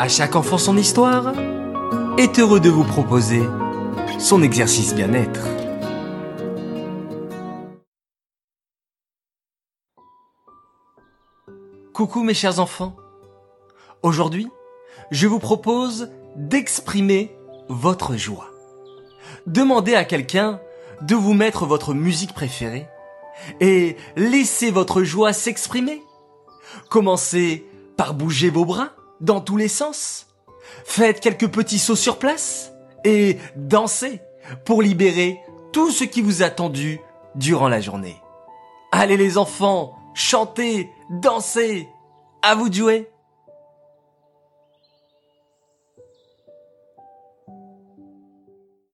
À chaque enfant son histoire est heureux de vous proposer son exercice bien-être. Coucou mes chers enfants. Aujourd'hui, je vous propose d'exprimer votre joie. Demandez à quelqu'un de vous mettre votre musique préférée et laissez votre joie s'exprimer. Commencez par bouger vos bras dans tous les sens. Faites quelques petits sauts sur place et dansez pour libérer tout ce qui vous a tendu durant la journée. Allez les enfants, chantez, dansez, à vous de jouer